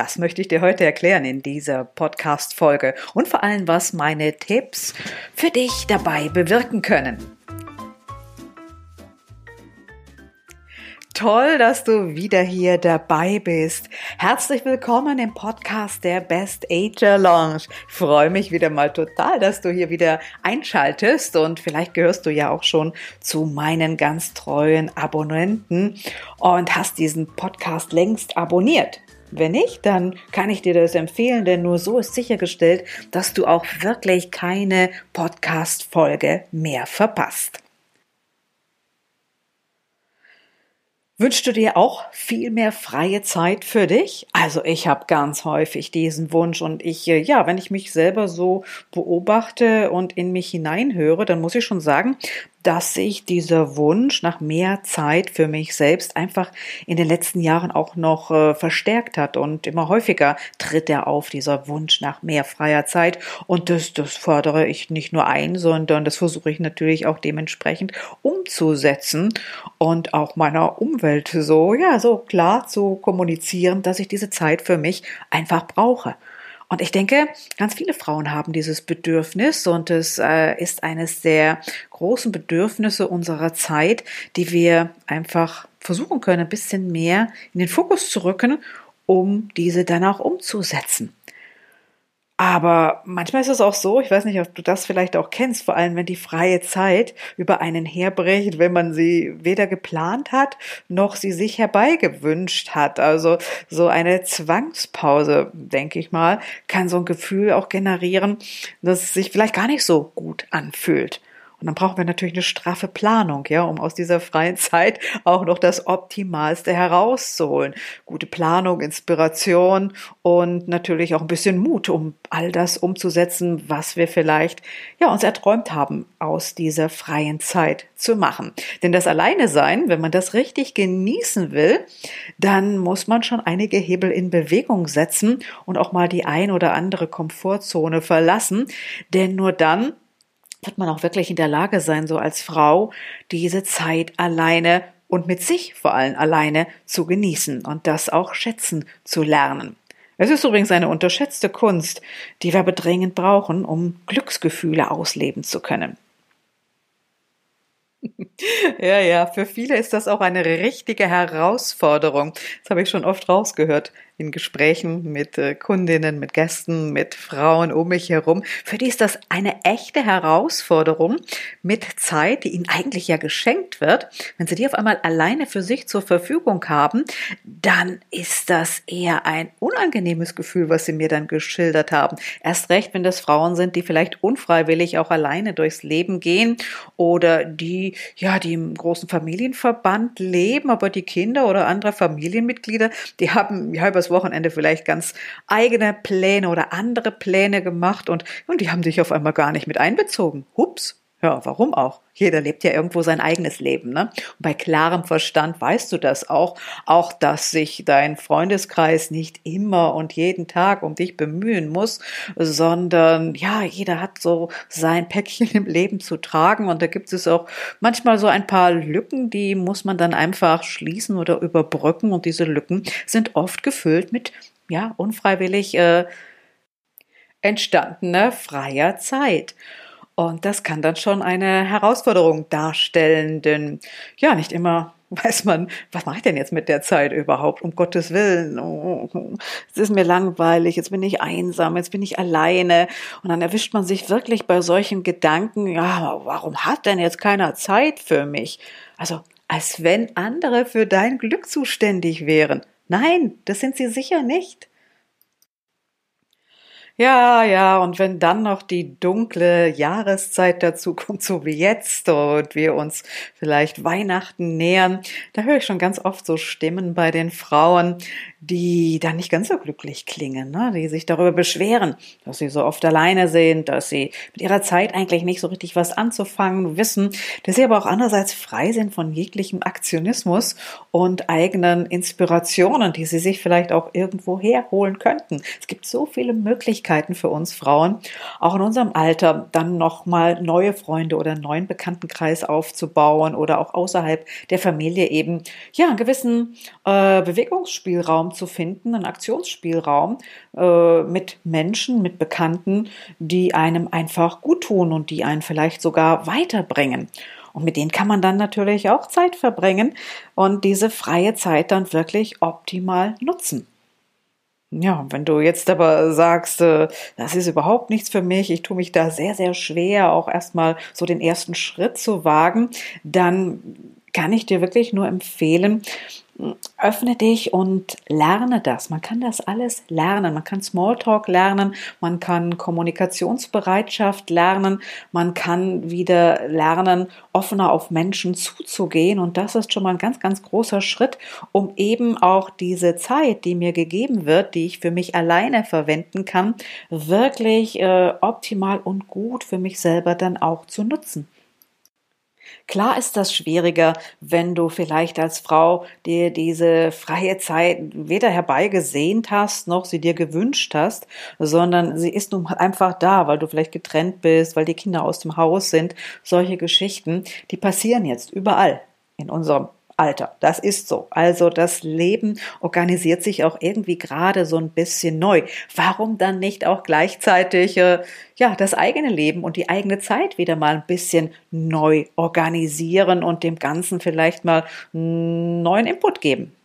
Das möchte ich dir heute erklären in dieser Podcast-Folge und vor allem, was meine Tipps für dich dabei bewirken können. Toll, dass du wieder hier dabei bist. Herzlich willkommen im Podcast der Best Ager Lounge. Ich freue mich wieder mal total, dass du hier wieder einschaltest und vielleicht gehörst du ja auch schon zu meinen ganz treuen Abonnenten und hast diesen Podcast längst abonniert. Wenn nicht, dann kann ich dir das empfehlen, denn nur so ist sichergestellt, dass du auch wirklich keine Podcast-Folge mehr verpasst. Wünschst du dir auch viel mehr freie Zeit für dich? Also ich habe ganz häufig diesen Wunsch und ich, äh, ja, wenn ich mich selber so beobachte und in mich hineinhöre, dann muss ich schon sagen, dass sich dieser Wunsch nach mehr Zeit für mich selbst einfach in den letzten Jahren auch noch äh, verstärkt hat und immer häufiger tritt er auf, dieser Wunsch nach mehr freier Zeit. Und das, das fordere ich nicht nur ein, sondern das versuche ich natürlich auch dementsprechend umzusetzen und auch meiner Umwelt so, ja, so klar zu kommunizieren, dass ich diese Zeit für mich einfach brauche. Und ich denke, ganz viele Frauen haben dieses Bedürfnis und es äh, ist eines der großen Bedürfnisse unserer Zeit, die wir einfach versuchen können, ein bisschen mehr in den Fokus zu rücken, um diese dann auch umzusetzen. Aber manchmal ist es auch so, ich weiß nicht, ob du das vielleicht auch kennst, vor allem wenn die freie Zeit über einen herbricht, wenn man sie weder geplant hat, noch sie sich herbeigewünscht hat. Also so eine Zwangspause, denke ich mal, kann so ein Gefühl auch generieren, dass es sich vielleicht gar nicht so gut anfühlt. Und dann brauchen wir natürlich eine straffe Planung, ja, um aus dieser freien Zeit auch noch das Optimalste herauszuholen. Gute Planung, Inspiration und natürlich auch ein bisschen Mut, um all das umzusetzen, was wir vielleicht, ja, uns erträumt haben, aus dieser freien Zeit zu machen. Denn das Alleine sein, wenn man das richtig genießen will, dann muss man schon einige Hebel in Bewegung setzen und auch mal die ein oder andere Komfortzone verlassen. Denn nur dann wird man auch wirklich in der Lage sein, so als Frau diese Zeit alleine und mit sich vor allem alleine zu genießen und das auch schätzen zu lernen. Es ist übrigens eine unterschätzte Kunst, die wir bedrängend brauchen, um Glücksgefühle ausleben zu können. Ja, ja, für viele ist das auch eine richtige Herausforderung. Das habe ich schon oft rausgehört in Gesprächen mit äh, Kundinnen, mit Gästen, mit Frauen um mich herum. Für die ist das eine echte Herausforderung mit Zeit, die ihnen eigentlich ja geschenkt wird. Wenn sie die auf einmal alleine für sich zur Verfügung haben, dann ist das eher ein unangenehmes Gefühl, was sie mir dann geschildert haben. Erst recht, wenn das Frauen sind, die vielleicht unfreiwillig auch alleine durchs Leben gehen oder die, ja, die im großen Familienverband leben, aber die Kinder oder andere Familienmitglieder, die haben ja übers Wochenende vielleicht ganz eigene Pläne oder andere Pläne gemacht und, und die haben sich auf einmal gar nicht mit einbezogen. Hups. Ja, warum auch? Jeder lebt ja irgendwo sein eigenes Leben, ne? Und bei klarem Verstand weißt du das auch, auch dass sich dein Freundeskreis nicht immer und jeden Tag um dich bemühen muss, sondern ja, jeder hat so sein Päckchen im Leben zu tragen und da gibt es auch manchmal so ein paar Lücken, die muss man dann einfach schließen oder überbrücken und diese Lücken sind oft gefüllt mit ja, unfreiwillig äh, entstandener freier Zeit. Und das kann dann schon eine Herausforderung darstellen, denn ja, nicht immer weiß man, was mache ich denn jetzt mit der Zeit überhaupt? Um Gottes Willen, es ist mir langweilig, jetzt bin ich einsam, jetzt bin ich alleine. Und dann erwischt man sich wirklich bei solchen Gedanken, ja, warum hat denn jetzt keiner Zeit für mich? Also, als wenn andere für dein Glück zuständig wären. Nein, das sind sie sicher nicht. Ja, ja, und wenn dann noch die dunkle Jahreszeit dazu kommt, so wie jetzt, und wir uns vielleicht Weihnachten nähern, da höre ich schon ganz oft so Stimmen bei den Frauen, die dann nicht ganz so glücklich klingen, ne? die sich darüber beschweren, dass sie so oft alleine sind, dass sie mit ihrer Zeit eigentlich nicht so richtig was anzufangen wissen, dass sie aber auch andererseits frei sind von jeglichem Aktionismus und eigenen Inspirationen, die sie sich vielleicht auch irgendwo herholen könnten. Es gibt so viele Möglichkeiten, Möglichkeiten für uns Frauen, auch in unserem Alter dann nochmal neue Freunde oder einen neuen Bekanntenkreis aufzubauen oder auch außerhalb der Familie eben, ja, einen gewissen äh, Bewegungsspielraum zu finden, einen Aktionsspielraum äh, mit Menschen, mit Bekannten, die einem einfach gut tun und die einen vielleicht sogar weiterbringen. Und mit denen kann man dann natürlich auch Zeit verbringen und diese freie Zeit dann wirklich optimal nutzen. Ja, wenn du jetzt aber sagst, äh, das ist überhaupt nichts für mich, ich tue mich da sehr, sehr schwer, auch erstmal so den ersten Schritt zu wagen, dann kann ich dir wirklich nur empfehlen, öffne dich und lerne das. Man kann das alles lernen. Man kann Smalltalk lernen, man kann Kommunikationsbereitschaft lernen, man kann wieder lernen, offener auf Menschen zuzugehen. Und das ist schon mal ein ganz, ganz großer Schritt, um eben auch diese Zeit, die mir gegeben wird, die ich für mich alleine verwenden kann, wirklich äh, optimal und gut für mich selber dann auch zu nutzen. Klar ist das schwieriger, wenn du vielleicht als Frau dir diese freie Zeit weder herbeigesehnt hast, noch sie dir gewünscht hast, sondern sie ist nun mal einfach da, weil du vielleicht getrennt bist, weil die Kinder aus dem Haus sind. Solche Geschichten, die passieren jetzt überall in unserem Alter. Das ist so. Also das Leben organisiert sich auch irgendwie gerade so ein bisschen neu. Warum dann nicht auch gleichzeitig äh, ja das eigene Leben und die eigene Zeit wieder mal ein bisschen neu organisieren und dem Ganzen vielleicht mal einen neuen Input geben?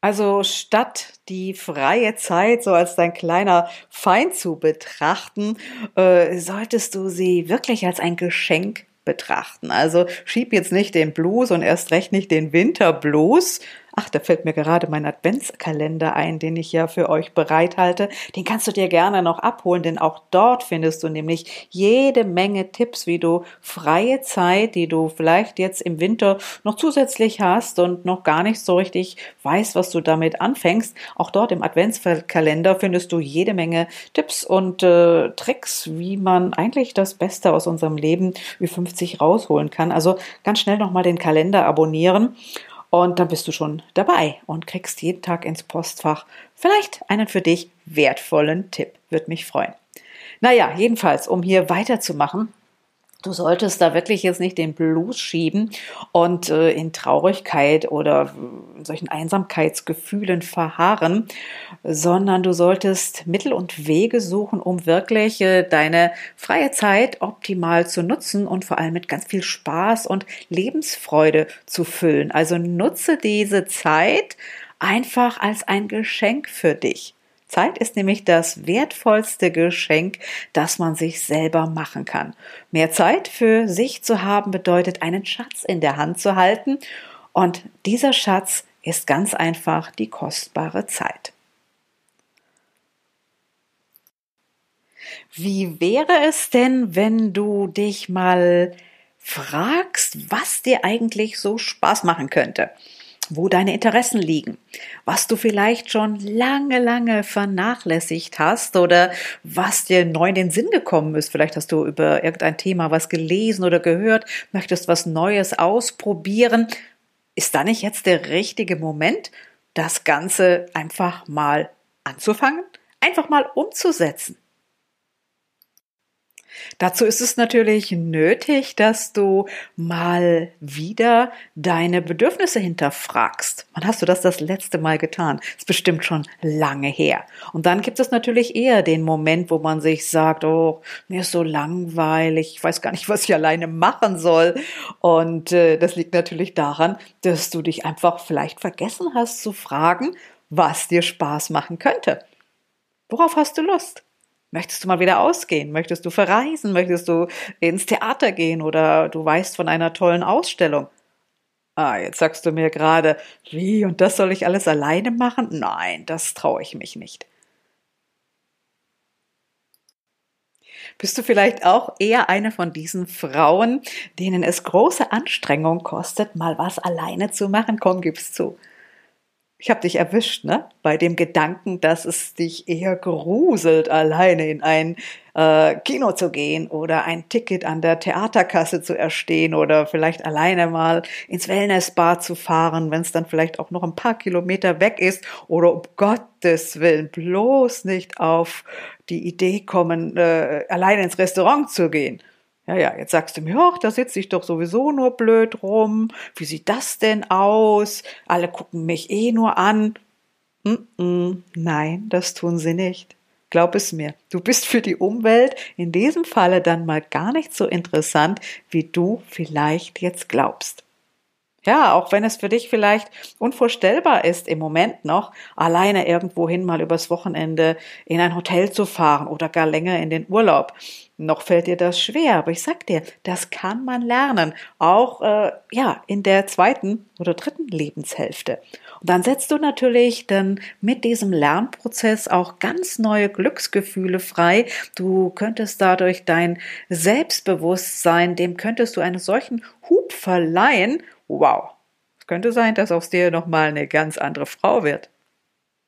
Also statt die freie Zeit so als dein kleiner Feind zu betrachten, äh, solltest du sie wirklich als ein Geschenk betrachten. Also schieb jetzt nicht den Blues und erst recht nicht den Winterblues Ach, da fällt mir gerade mein Adventskalender ein, den ich ja für euch bereithalte. Den kannst du dir gerne noch abholen, denn auch dort findest du nämlich jede Menge Tipps, wie du freie Zeit, die du vielleicht jetzt im Winter noch zusätzlich hast und noch gar nicht so richtig weißt, was du damit anfängst. Auch dort im Adventskalender findest du jede Menge Tipps und äh, Tricks, wie man eigentlich das Beste aus unserem Leben wie 50 rausholen kann. Also ganz schnell nochmal den Kalender abonnieren. Und dann bist du schon dabei und kriegst jeden Tag ins Postfach vielleicht einen für dich wertvollen Tipp. Würde mich freuen. Naja, jedenfalls, um hier weiterzumachen, Du solltest da wirklich jetzt nicht den Blues schieben und äh, in Traurigkeit oder in solchen Einsamkeitsgefühlen verharren, sondern du solltest Mittel und Wege suchen, um wirklich äh, deine freie Zeit optimal zu nutzen und vor allem mit ganz viel Spaß und Lebensfreude zu füllen. Also nutze diese Zeit einfach als ein Geschenk für dich. Zeit ist nämlich das wertvollste Geschenk, das man sich selber machen kann. Mehr Zeit für sich zu haben bedeutet, einen Schatz in der Hand zu halten. Und dieser Schatz ist ganz einfach die kostbare Zeit. Wie wäre es denn, wenn du dich mal fragst, was dir eigentlich so Spaß machen könnte? Wo deine Interessen liegen, was du vielleicht schon lange, lange vernachlässigt hast oder was dir neu in den Sinn gekommen ist. Vielleicht hast du über irgendein Thema was gelesen oder gehört, möchtest was Neues ausprobieren. Ist da nicht jetzt der richtige Moment, das Ganze einfach mal anzufangen, einfach mal umzusetzen? Dazu ist es natürlich nötig, dass du mal wieder deine Bedürfnisse hinterfragst. Wann hast du das das letzte Mal getan? Ist bestimmt schon lange her. Und dann gibt es natürlich eher den Moment, wo man sich sagt, oh, mir ist so langweilig, ich weiß gar nicht, was ich alleine machen soll. Und äh, das liegt natürlich daran, dass du dich einfach vielleicht vergessen hast zu fragen, was dir Spaß machen könnte. Worauf hast du Lust? Möchtest du mal wieder ausgehen? Möchtest du verreisen? Möchtest du ins Theater gehen oder du weißt von einer tollen Ausstellung? Ah, jetzt sagst du mir gerade, wie und das soll ich alles alleine machen? Nein, das traue ich mich nicht. Bist du vielleicht auch eher eine von diesen Frauen, denen es große Anstrengung kostet, mal was alleine zu machen? Komm, gib's zu. Ich habe dich erwischt, ne? Bei dem Gedanken, dass es dich eher gruselt, alleine in ein äh, Kino zu gehen oder ein Ticket an der Theaterkasse zu erstehen oder vielleicht alleine mal ins Wellnessbad zu fahren, wenn es dann vielleicht auch noch ein paar Kilometer weg ist oder um Gottes Willen bloß nicht auf die Idee kommen, äh, alleine ins Restaurant zu gehen. Ja, ja, jetzt sagst du mir, ach, da sitze ich doch sowieso nur blöd rum. Wie sieht das denn aus? Alle gucken mich eh nur an. Mm -mm, nein, das tun sie nicht. Glaub es mir, du bist für die Umwelt in diesem Falle dann mal gar nicht so interessant, wie du vielleicht jetzt glaubst. Ja, auch wenn es für dich vielleicht unvorstellbar ist, im Moment noch alleine irgendwohin mal übers Wochenende in ein Hotel zu fahren oder gar länger in den Urlaub. Noch fällt dir das schwer, aber ich sag dir, das kann man lernen, auch äh, ja in der zweiten oder dritten Lebenshälfte. Und dann setzt du natürlich dann mit diesem Lernprozess auch ganz neue Glücksgefühle frei. Du könntest dadurch dein Selbstbewusstsein, dem könntest du einen solchen Hub verleihen. Wow, es könnte sein, dass aus dir noch mal eine ganz andere Frau wird.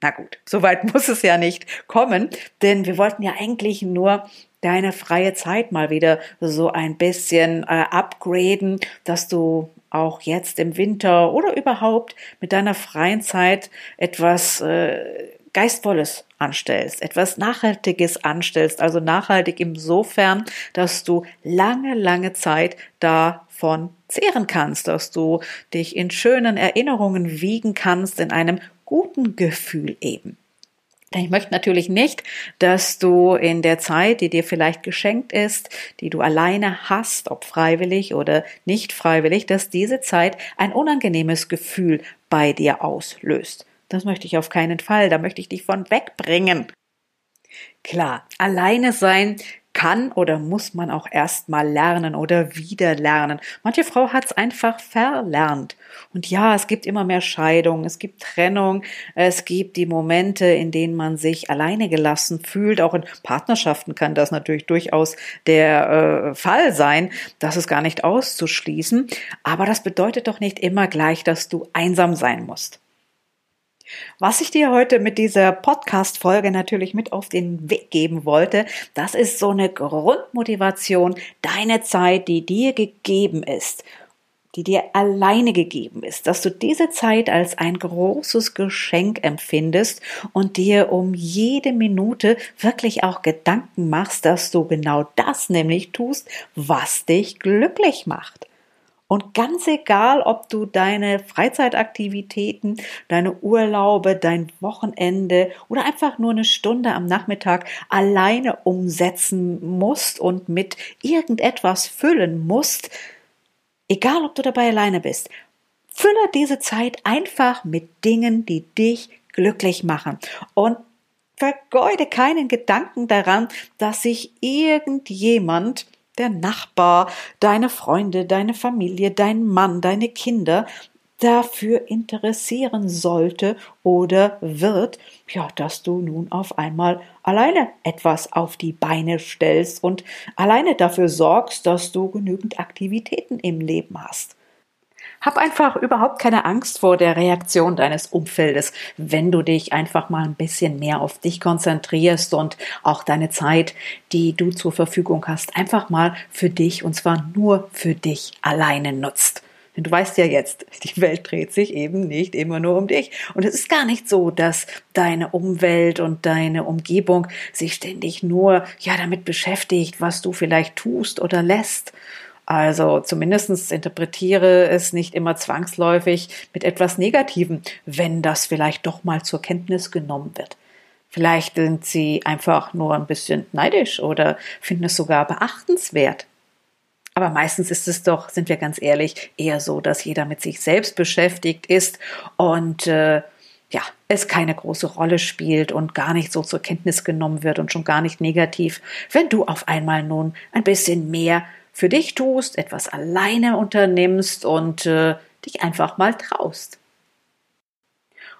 Na gut, soweit muss es ja nicht kommen, denn wir wollten ja eigentlich nur deine freie Zeit mal wieder so ein bisschen äh, upgraden, dass du auch jetzt im Winter oder überhaupt mit deiner freien Zeit etwas äh, Geistvolles anstellst, etwas Nachhaltiges anstellst, also nachhaltig insofern, dass du lange, lange Zeit davon zehren kannst, dass du dich in schönen Erinnerungen wiegen kannst, in einem guten Gefühl eben. Denn ich möchte natürlich nicht, dass du in der Zeit, die dir vielleicht geschenkt ist, die du alleine hast, ob freiwillig oder nicht freiwillig, dass diese Zeit ein unangenehmes Gefühl bei dir auslöst. Das möchte ich auf keinen Fall, da möchte ich dich von wegbringen. Klar, alleine sein kann oder muss man auch erstmal lernen oder wieder lernen. Manche Frau hat es einfach verlernt. Und ja, es gibt immer mehr Scheidungen, es gibt Trennung, es gibt die Momente, in denen man sich alleine gelassen fühlt. Auch in Partnerschaften kann das natürlich durchaus der äh, Fall sein. Das ist gar nicht auszuschließen. Aber das bedeutet doch nicht immer gleich, dass du einsam sein musst. Was ich dir heute mit dieser Podcast-Folge natürlich mit auf den Weg geben wollte, das ist so eine Grundmotivation, deine Zeit, die dir gegeben ist, die dir alleine gegeben ist, dass du diese Zeit als ein großes Geschenk empfindest und dir um jede Minute wirklich auch Gedanken machst, dass du genau das nämlich tust, was dich glücklich macht. Und ganz egal, ob du deine Freizeitaktivitäten, deine Urlaube, dein Wochenende oder einfach nur eine Stunde am Nachmittag alleine umsetzen musst und mit irgendetwas füllen musst, egal ob du dabei alleine bist, fülle diese Zeit einfach mit Dingen, die dich glücklich machen. Und vergeude keinen Gedanken daran, dass sich irgendjemand der Nachbar, deine Freunde, deine Familie, dein Mann, deine Kinder dafür interessieren sollte oder wird, ja, dass du nun auf einmal alleine etwas auf die Beine stellst und alleine dafür sorgst, dass du genügend Aktivitäten im Leben hast. Hab einfach überhaupt keine Angst vor der Reaktion deines Umfeldes, wenn du dich einfach mal ein bisschen mehr auf dich konzentrierst und auch deine Zeit, die du zur Verfügung hast, einfach mal für dich und zwar nur für dich alleine nutzt. Denn du weißt ja jetzt, die Welt dreht sich eben nicht immer nur um dich. Und es ist gar nicht so, dass deine Umwelt und deine Umgebung sich ständig nur, ja, damit beschäftigt, was du vielleicht tust oder lässt. Also zumindestens interpretiere es nicht immer zwangsläufig mit etwas Negativem, wenn das vielleicht doch mal zur Kenntnis genommen wird. Vielleicht sind sie einfach nur ein bisschen neidisch oder finden es sogar beachtenswert. Aber meistens ist es doch, sind wir ganz ehrlich, eher so, dass jeder mit sich selbst beschäftigt ist und äh, ja, es keine große Rolle spielt und gar nicht so zur Kenntnis genommen wird und schon gar nicht negativ, wenn du auf einmal nun ein bisschen mehr für dich tust, etwas alleine unternimmst und äh, dich einfach mal traust.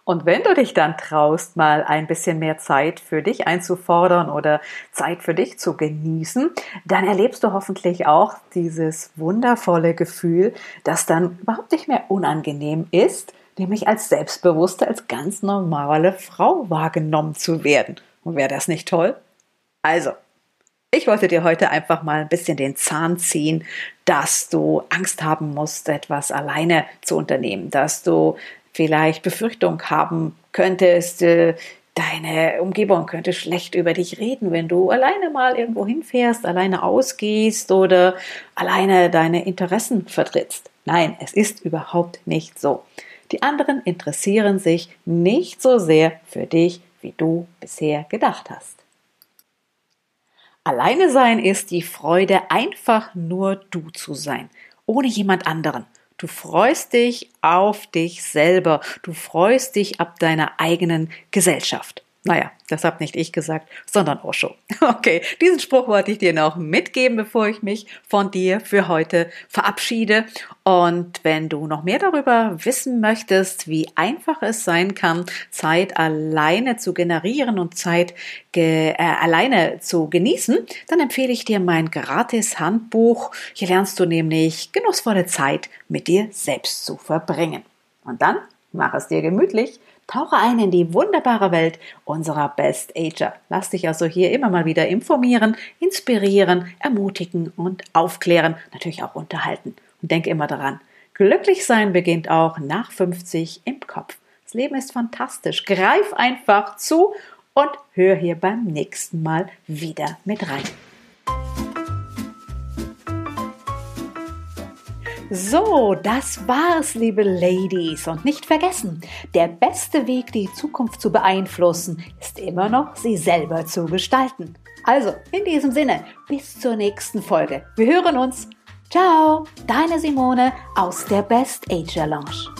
Und wenn du dich dann traust, mal ein bisschen mehr Zeit für dich einzufordern oder Zeit für dich zu genießen, dann erlebst du hoffentlich auch dieses wundervolle Gefühl, das dann überhaupt nicht mehr unangenehm ist, nämlich als selbstbewusste, als ganz normale Frau wahrgenommen zu werden. Und wäre das nicht toll? Also, ich wollte dir heute einfach mal ein bisschen den Zahn ziehen, dass du Angst haben musst, etwas alleine zu unternehmen, dass du vielleicht Befürchtung haben könntest, äh, deine Umgebung könnte schlecht über dich reden, wenn du alleine mal irgendwo hinfährst, alleine ausgehst oder alleine deine Interessen vertrittst. Nein, es ist überhaupt nicht so. Die anderen interessieren sich nicht so sehr für dich, wie du bisher gedacht hast. Alleine sein ist die Freude, einfach nur du zu sein, ohne jemand anderen. Du freust dich auf dich selber. Du freust dich ab deiner eigenen Gesellschaft. Naja, das habe nicht ich gesagt, sondern Osho. Okay, diesen Spruch wollte ich dir noch mitgeben, bevor ich mich von dir für heute verabschiede. Und wenn du noch mehr darüber wissen möchtest, wie einfach es sein kann, Zeit alleine zu generieren und Zeit ge äh, alleine zu genießen, dann empfehle ich dir mein gratis Handbuch. Hier lernst du nämlich genussvolle Zeit mit dir selbst zu verbringen. Und dann mach es dir gemütlich Tauche ein in die wunderbare Welt unserer Best Ager. Lass dich also hier immer mal wieder informieren, inspirieren, ermutigen und aufklären, natürlich auch unterhalten. Und denke immer daran, glücklich sein beginnt auch nach 50 im Kopf. Das Leben ist fantastisch. Greif einfach zu und hör hier beim nächsten Mal wieder mit rein. So, das war's, liebe Ladies. Und nicht vergessen, der beste Weg, die Zukunft zu beeinflussen, ist immer noch, sie selber zu gestalten. Also, in diesem Sinne, bis zur nächsten Folge. Wir hören uns. Ciao, deine Simone aus der Best Ager Lounge.